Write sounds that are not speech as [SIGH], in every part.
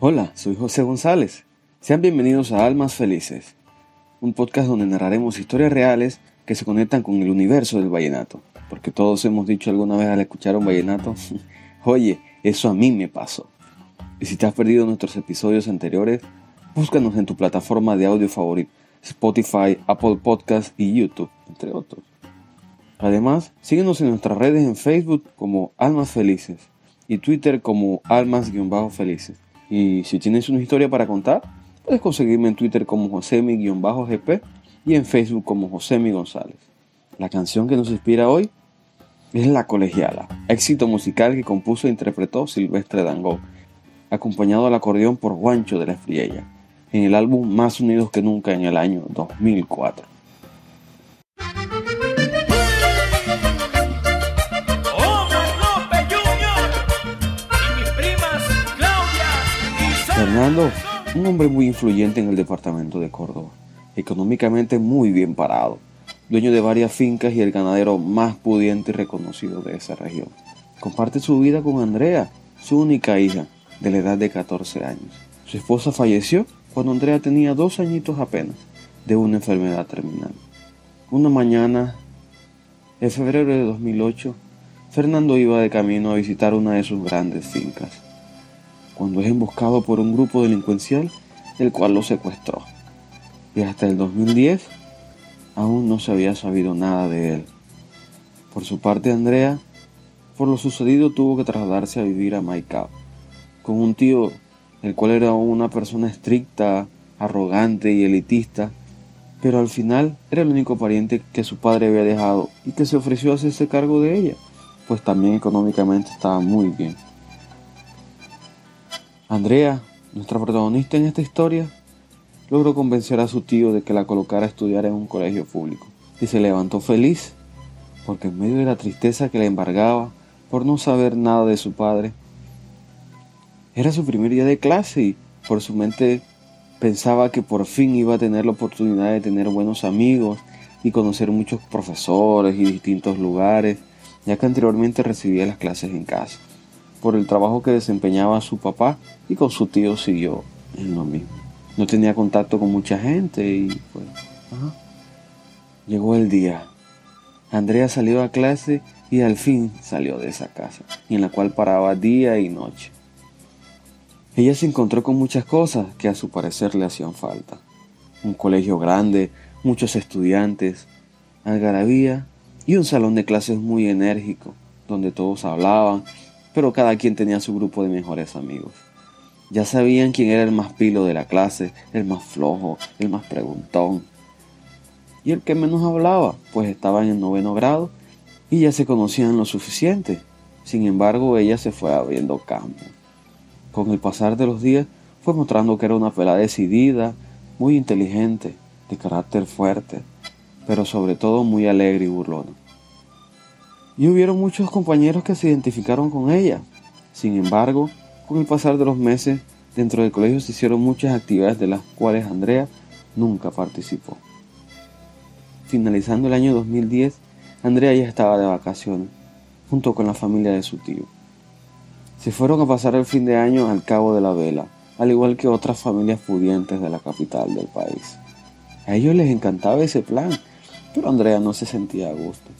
Hola, soy José González. Sean bienvenidos a Almas Felices, un podcast donde narraremos historias reales que se conectan con el universo del vallenato. Porque todos hemos dicho alguna vez al escuchar un vallenato, [LAUGHS] oye, eso a mí me pasó. Y si te has perdido nuestros episodios anteriores, búscanos en tu plataforma de audio favorito, Spotify, Apple Podcasts y YouTube, entre otros. Además, síguenos en nuestras redes en Facebook como Almas Felices y Twitter como Almas-Felices. Y si tienes una historia para contar, puedes conseguirme en Twitter como Josemi-GP y en Facebook como Josemi González. La canción que nos inspira hoy es La Colegiala, éxito musical que compuso e interpretó Silvestre Dangond, acompañado al acordeón por Juancho de la Espriella, en el álbum Más Unidos que Nunca en el año 2004. Fernando, un hombre muy influyente en el departamento de Córdoba, económicamente muy bien parado, dueño de varias fincas y el ganadero más pudiente y reconocido de esa región. Comparte su vida con Andrea, su única hija, de la edad de 14 años. Su esposa falleció cuando Andrea tenía dos añitos apenas de una enfermedad terminal. Una mañana, en febrero de 2008, Fernando iba de camino a visitar una de sus grandes fincas cuando es emboscado por un grupo delincuencial el cual lo secuestró. Y hasta el 2010 aún no se había sabido nada de él. Por su parte, Andrea, por lo sucedido, tuvo que trasladarse a vivir a Maicao, con un tío, el cual era una persona estricta, arrogante y elitista, pero al final era el único pariente que su padre había dejado y que se ofreció a hacerse cargo de ella, pues también económicamente estaba muy bien. Andrea, nuestra protagonista en esta historia, logró convencer a su tío de que la colocara a estudiar en un colegio público y se levantó feliz porque en medio de la tristeza que le embargaba por no saber nada de su padre, era su primer día de clase y por su mente pensaba que por fin iba a tener la oportunidad de tener buenos amigos y conocer muchos profesores y distintos lugares, ya que anteriormente recibía las clases en casa por el trabajo que desempeñaba su papá y con su tío siguió en lo mismo. No tenía contacto con mucha gente y pues... Llegó el día. Andrea salió a clase y al fin salió de esa casa, en la cual paraba día y noche. Ella se encontró con muchas cosas que a su parecer le hacían falta. Un colegio grande, muchos estudiantes, algarabía y un salón de clases muy enérgico, donde todos hablaban pero cada quien tenía su grupo de mejores amigos. Ya sabían quién era el más pilo de la clase, el más flojo, el más preguntón. Y el que menos hablaba, pues estaba en el noveno grado y ya se conocían lo suficiente. Sin embargo, ella se fue abriendo campo. Con el pasar de los días, fue mostrando que era una pela decidida, muy inteligente, de carácter fuerte, pero sobre todo muy alegre y burlona y hubieron muchos compañeros que se identificaron con ella. Sin embargo, con el pasar de los meses, dentro del colegio se hicieron muchas actividades de las cuales Andrea nunca participó. Finalizando el año 2010, Andrea ya estaba de vacaciones, junto con la familia de su tío. Se fueron a pasar el fin de año al Cabo de la Vela, al igual que otras familias pudientes de la capital del país. A ellos les encantaba ese plan, pero Andrea no se sentía a gusto.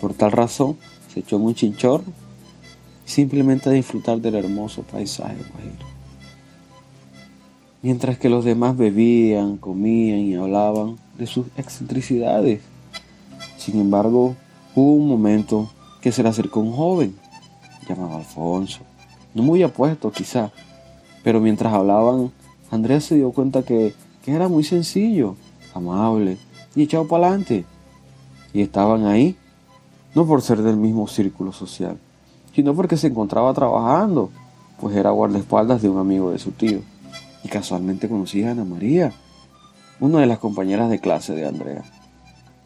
Por tal razón, se echó en un chinchorro simplemente a disfrutar del hermoso paisaje. Mientras que los demás bebían, comían y hablaban de sus excentricidades. Sin embargo, hubo un momento que se le acercó un joven, llamado Alfonso, no muy apuesto quizá, pero mientras hablaban, Andrés se dio cuenta que, que era muy sencillo, amable y echado para adelante. Y estaban ahí no por ser del mismo círculo social, sino porque se encontraba trabajando, pues era guardaespaldas de un amigo de su tío. Y casualmente conocí a Ana María, una de las compañeras de clase de Andrea.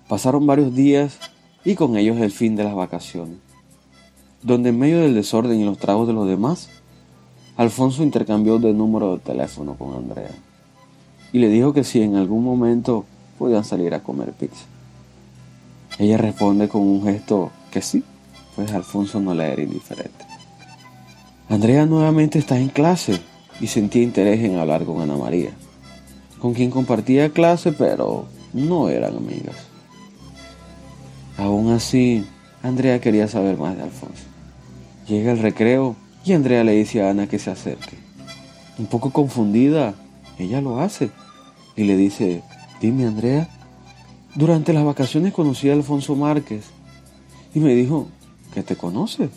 Pasaron varios días y con ellos el fin de las vacaciones, donde en medio del desorden y los tragos de los demás, Alfonso intercambió de número de teléfono con Andrea y le dijo que si en algún momento podían salir a comer pizza. Ella responde con un gesto que sí, pues Alfonso no le era indiferente. Andrea nuevamente está en clase, y sentía interés en hablar con Ana María, con quien compartía clase, pero no eran amigas. Aún así, Andrea quería saber más de Alfonso. Llega el recreo y Andrea le dice a Ana que se acerque. Un poco confundida, ella lo hace y le dice, dime Andrea, durante las vacaciones conocí a Alfonso Márquez y me dijo que te conoce.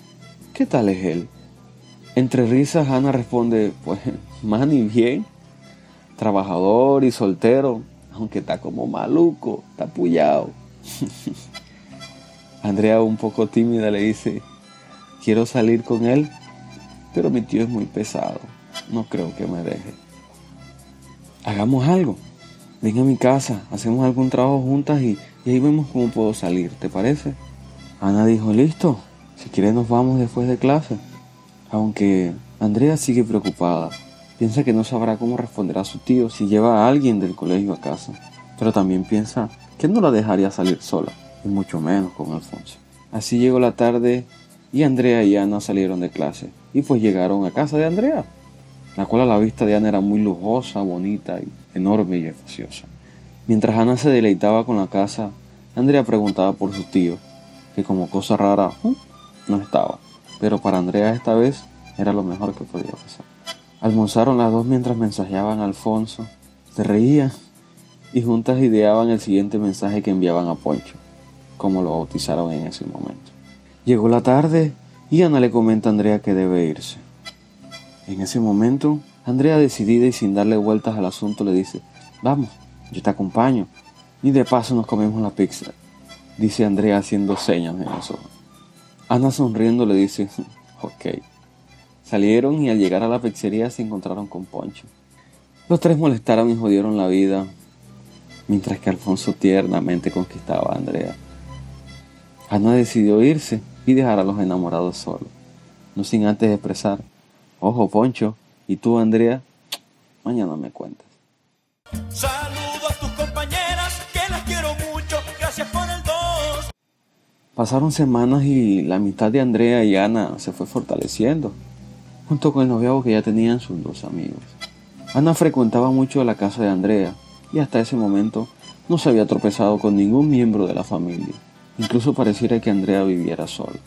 ¿Qué tal es él? Entre risas, Ana responde, pues, más ni bien. Trabajador y soltero, aunque está como maluco, está pullado. [LAUGHS] Andrea, un poco tímida, le dice, quiero salir con él, pero mi tío es muy pesado. No creo que me deje. Hagamos algo. Ven a mi casa, hacemos algún trabajo juntas y, y ahí vemos cómo puedo salir, ¿te parece? Ana dijo, listo, si quieres nos vamos después de clase. Aunque Andrea sigue preocupada. Piensa que no sabrá cómo responder a su tío si lleva a alguien del colegio a casa. Pero también piensa que no la dejaría salir sola, y mucho menos con Alfonso. Así llegó la tarde y Andrea y Ana salieron de clase. Y pues llegaron a casa de Andrea, la cual a la vista de Ana era muy lujosa, bonita y enorme y espaciosa. Mientras Ana se deleitaba con la casa, Andrea preguntaba por su tío, que como cosa rara no estaba pero para Andrea esta vez era lo mejor que podía pasar. Almorzaron las dos mientras mensajeaban a Alfonso, se reían y juntas ideaban el siguiente mensaje que enviaban a Poncho, como lo bautizaron en ese momento. Llegó la tarde y Ana le comenta a Andrea que debe irse. En ese momento, Andrea decidida y sin darle vueltas al asunto le dice, vamos, yo te acompaño y de paso nos comemos la pizza, dice Andrea haciendo señas en los ojos. Ana sonriendo le dice, [LAUGHS] ok. Salieron y al llegar a la pizzería se encontraron con Poncho. Los tres molestaron y jodieron la vida, mientras que Alfonso tiernamente conquistaba a Andrea. Ana decidió irse y dejar a los enamorados solos, no sin antes expresar, ojo Poncho, y tú Andrea, mañana me cuentas. Saludos a tus compañeras, que las quiero mucho, gracias por el Pasaron semanas y la amistad de Andrea y Ana se fue fortaleciendo, junto con el noviazgo que ya tenían sus dos amigos. Ana frecuentaba mucho la casa de Andrea y hasta ese momento no se había tropezado con ningún miembro de la familia. Incluso pareciera que Andrea viviera sola.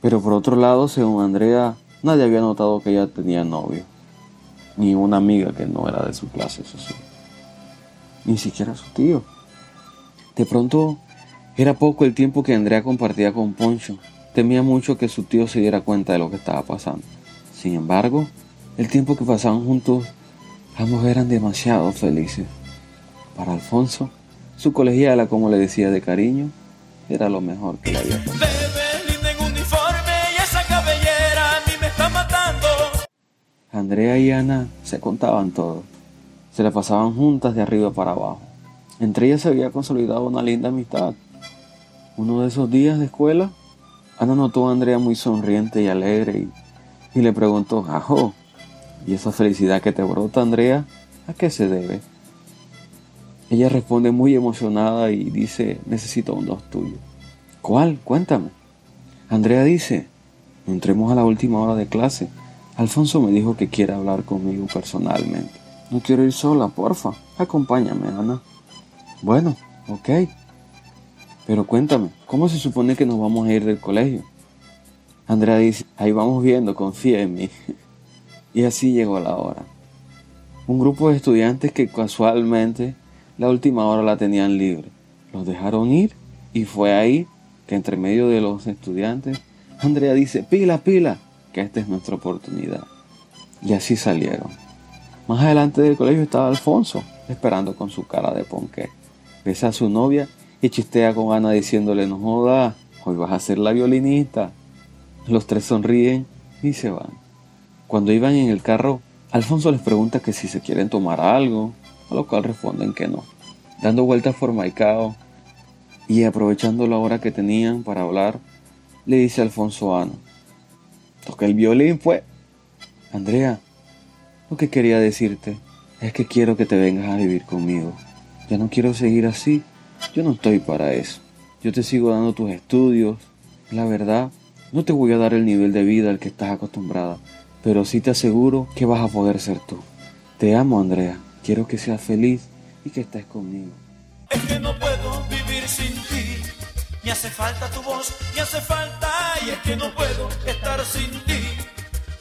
Pero por otro lado, según Andrea, nadie había notado que ella tenía novio, ni una amiga que no era de su clase social, ni siquiera su tío. De pronto era poco el tiempo que Andrea compartía con Poncho. Temía mucho que su tío se diera cuenta de lo que estaba pasando. Sin embargo, el tiempo que pasaban juntos, ambos eran demasiado felices. Para Alfonso, su colegiala, como le decía de cariño, era lo mejor que le había pasado. Andrea y Ana se contaban todo. Se la pasaban juntas de arriba para abajo. Entre ellas se había consolidado una linda amistad. Uno de esos días de escuela, Ana notó a Andrea muy sonriente y alegre y, le preguntó, Ajo, ¿y esa felicidad que te brota, Andrea, a qué se debe? Ella responde muy emocionada y dice, necesito un dos tuyo. ¿Cuál? Cuéntame. Andrea dice, entremos a la última hora de clase. Alfonso me dijo que quiere hablar conmigo personalmente. No quiero ir sola, porfa. Acompáñame, Ana. Bueno, ok. Pero cuéntame, ¿cómo se supone que nos vamos a ir del colegio? Andrea dice, ahí vamos viendo, confía en mí. [LAUGHS] Y así llegó la hora. Un grupo de estudiantes que casualmente la última hora la tenían libre. Los dejaron ir y fue ahí que entre medio de los estudiantes, Andrea dice, pila, pila, que esta es nuestra oportunidad. Y así salieron. Más adelante del colegio estaba Alfonso, esperando con su cara de ponqué. Besa a su novia y chistea con Ana diciéndole, no joda, hoy vas a ser la violinista. Los tres sonríen y se van. Cuando iban en el carro, Alfonso les pregunta que si se quieren tomar algo, a lo cual responden que no. Dando vueltas por Maicao y aprovechando la hora que tenían para hablar, le dice Alfonso Ana, toca el violín pues. Andrea, lo que quería decirte es que quiero que te vengas a vivir conmigo. Ya no quiero seguir así yo no estoy para eso. Yo te sigo dando tus estudios. La verdad, no te voy a dar el nivel de vida al que estás acostumbrada. pero sí te aseguro que vas a poder ser tú. Te amo, Andrea. Quiero que seas feliz y que estés conmigo. Es que no puedo vivir sin ti. Me hace falta tu voz, me hace falta y es que no puedo estar sin ti.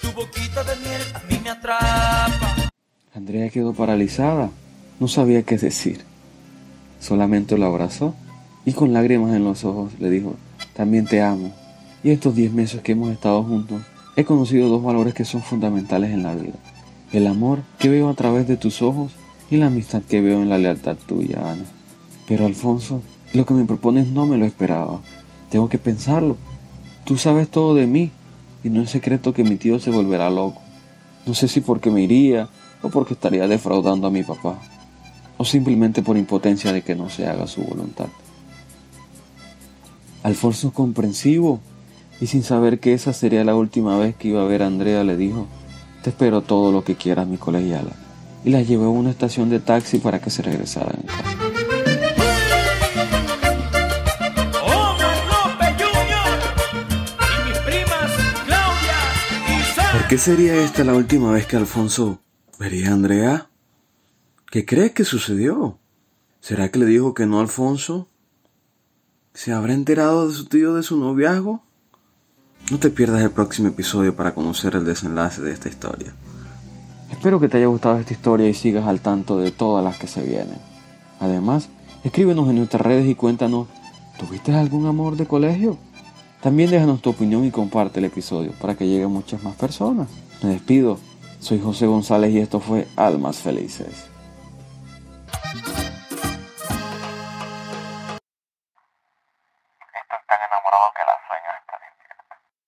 Tu boquita de miel a mí me atrapa. Andrea quedó paralizada. No sabía qué decir. Solamente lo abrazó y con lágrimas en los ojos le dijo, también te amo. Y estos 10 meses que hemos estado juntos, he conocido dos valores que son fundamentales en la vida. El amor que veo a través de tus ojos y la amistad que veo en la lealtad tuya, Ana. Pero Alfonso, lo que me propones no me lo esperaba. Tengo que pensarlo. Tú sabes todo de mí y no es secreto que mi tío se volverá loco. No sé si porque me iría o porque estaría defraudando a mi papá o simplemente por impotencia de que no se haga su voluntad. Alfonso comprensivo y sin saber que esa sería la última vez que iba a ver a Andrea le dijo, te espero todo lo que quieras mi colegiala y la llevó a una estación de taxi para que se regresaran en casa. Qué sería esta la última vez que Alfonso vería a Andrea? ¿Qué crees que sucedió? ¿Será que le dijo que no Alfonso? ¿Se habrá enterado de su tío de su noviazgo? No te pierdas el próximo episodio para conocer el desenlace de esta historia. Espero que te haya gustado esta historia y sigas al tanto de todas las que se vienen. Además, escríbenos en nuestras redes y cuéntanos, ¿tuviste algún amor de colegio? También déjanos tu opinión y comparte el episodio para que lleguen muchas más personas. Me despido, soy José González y esto fue Almas Felices.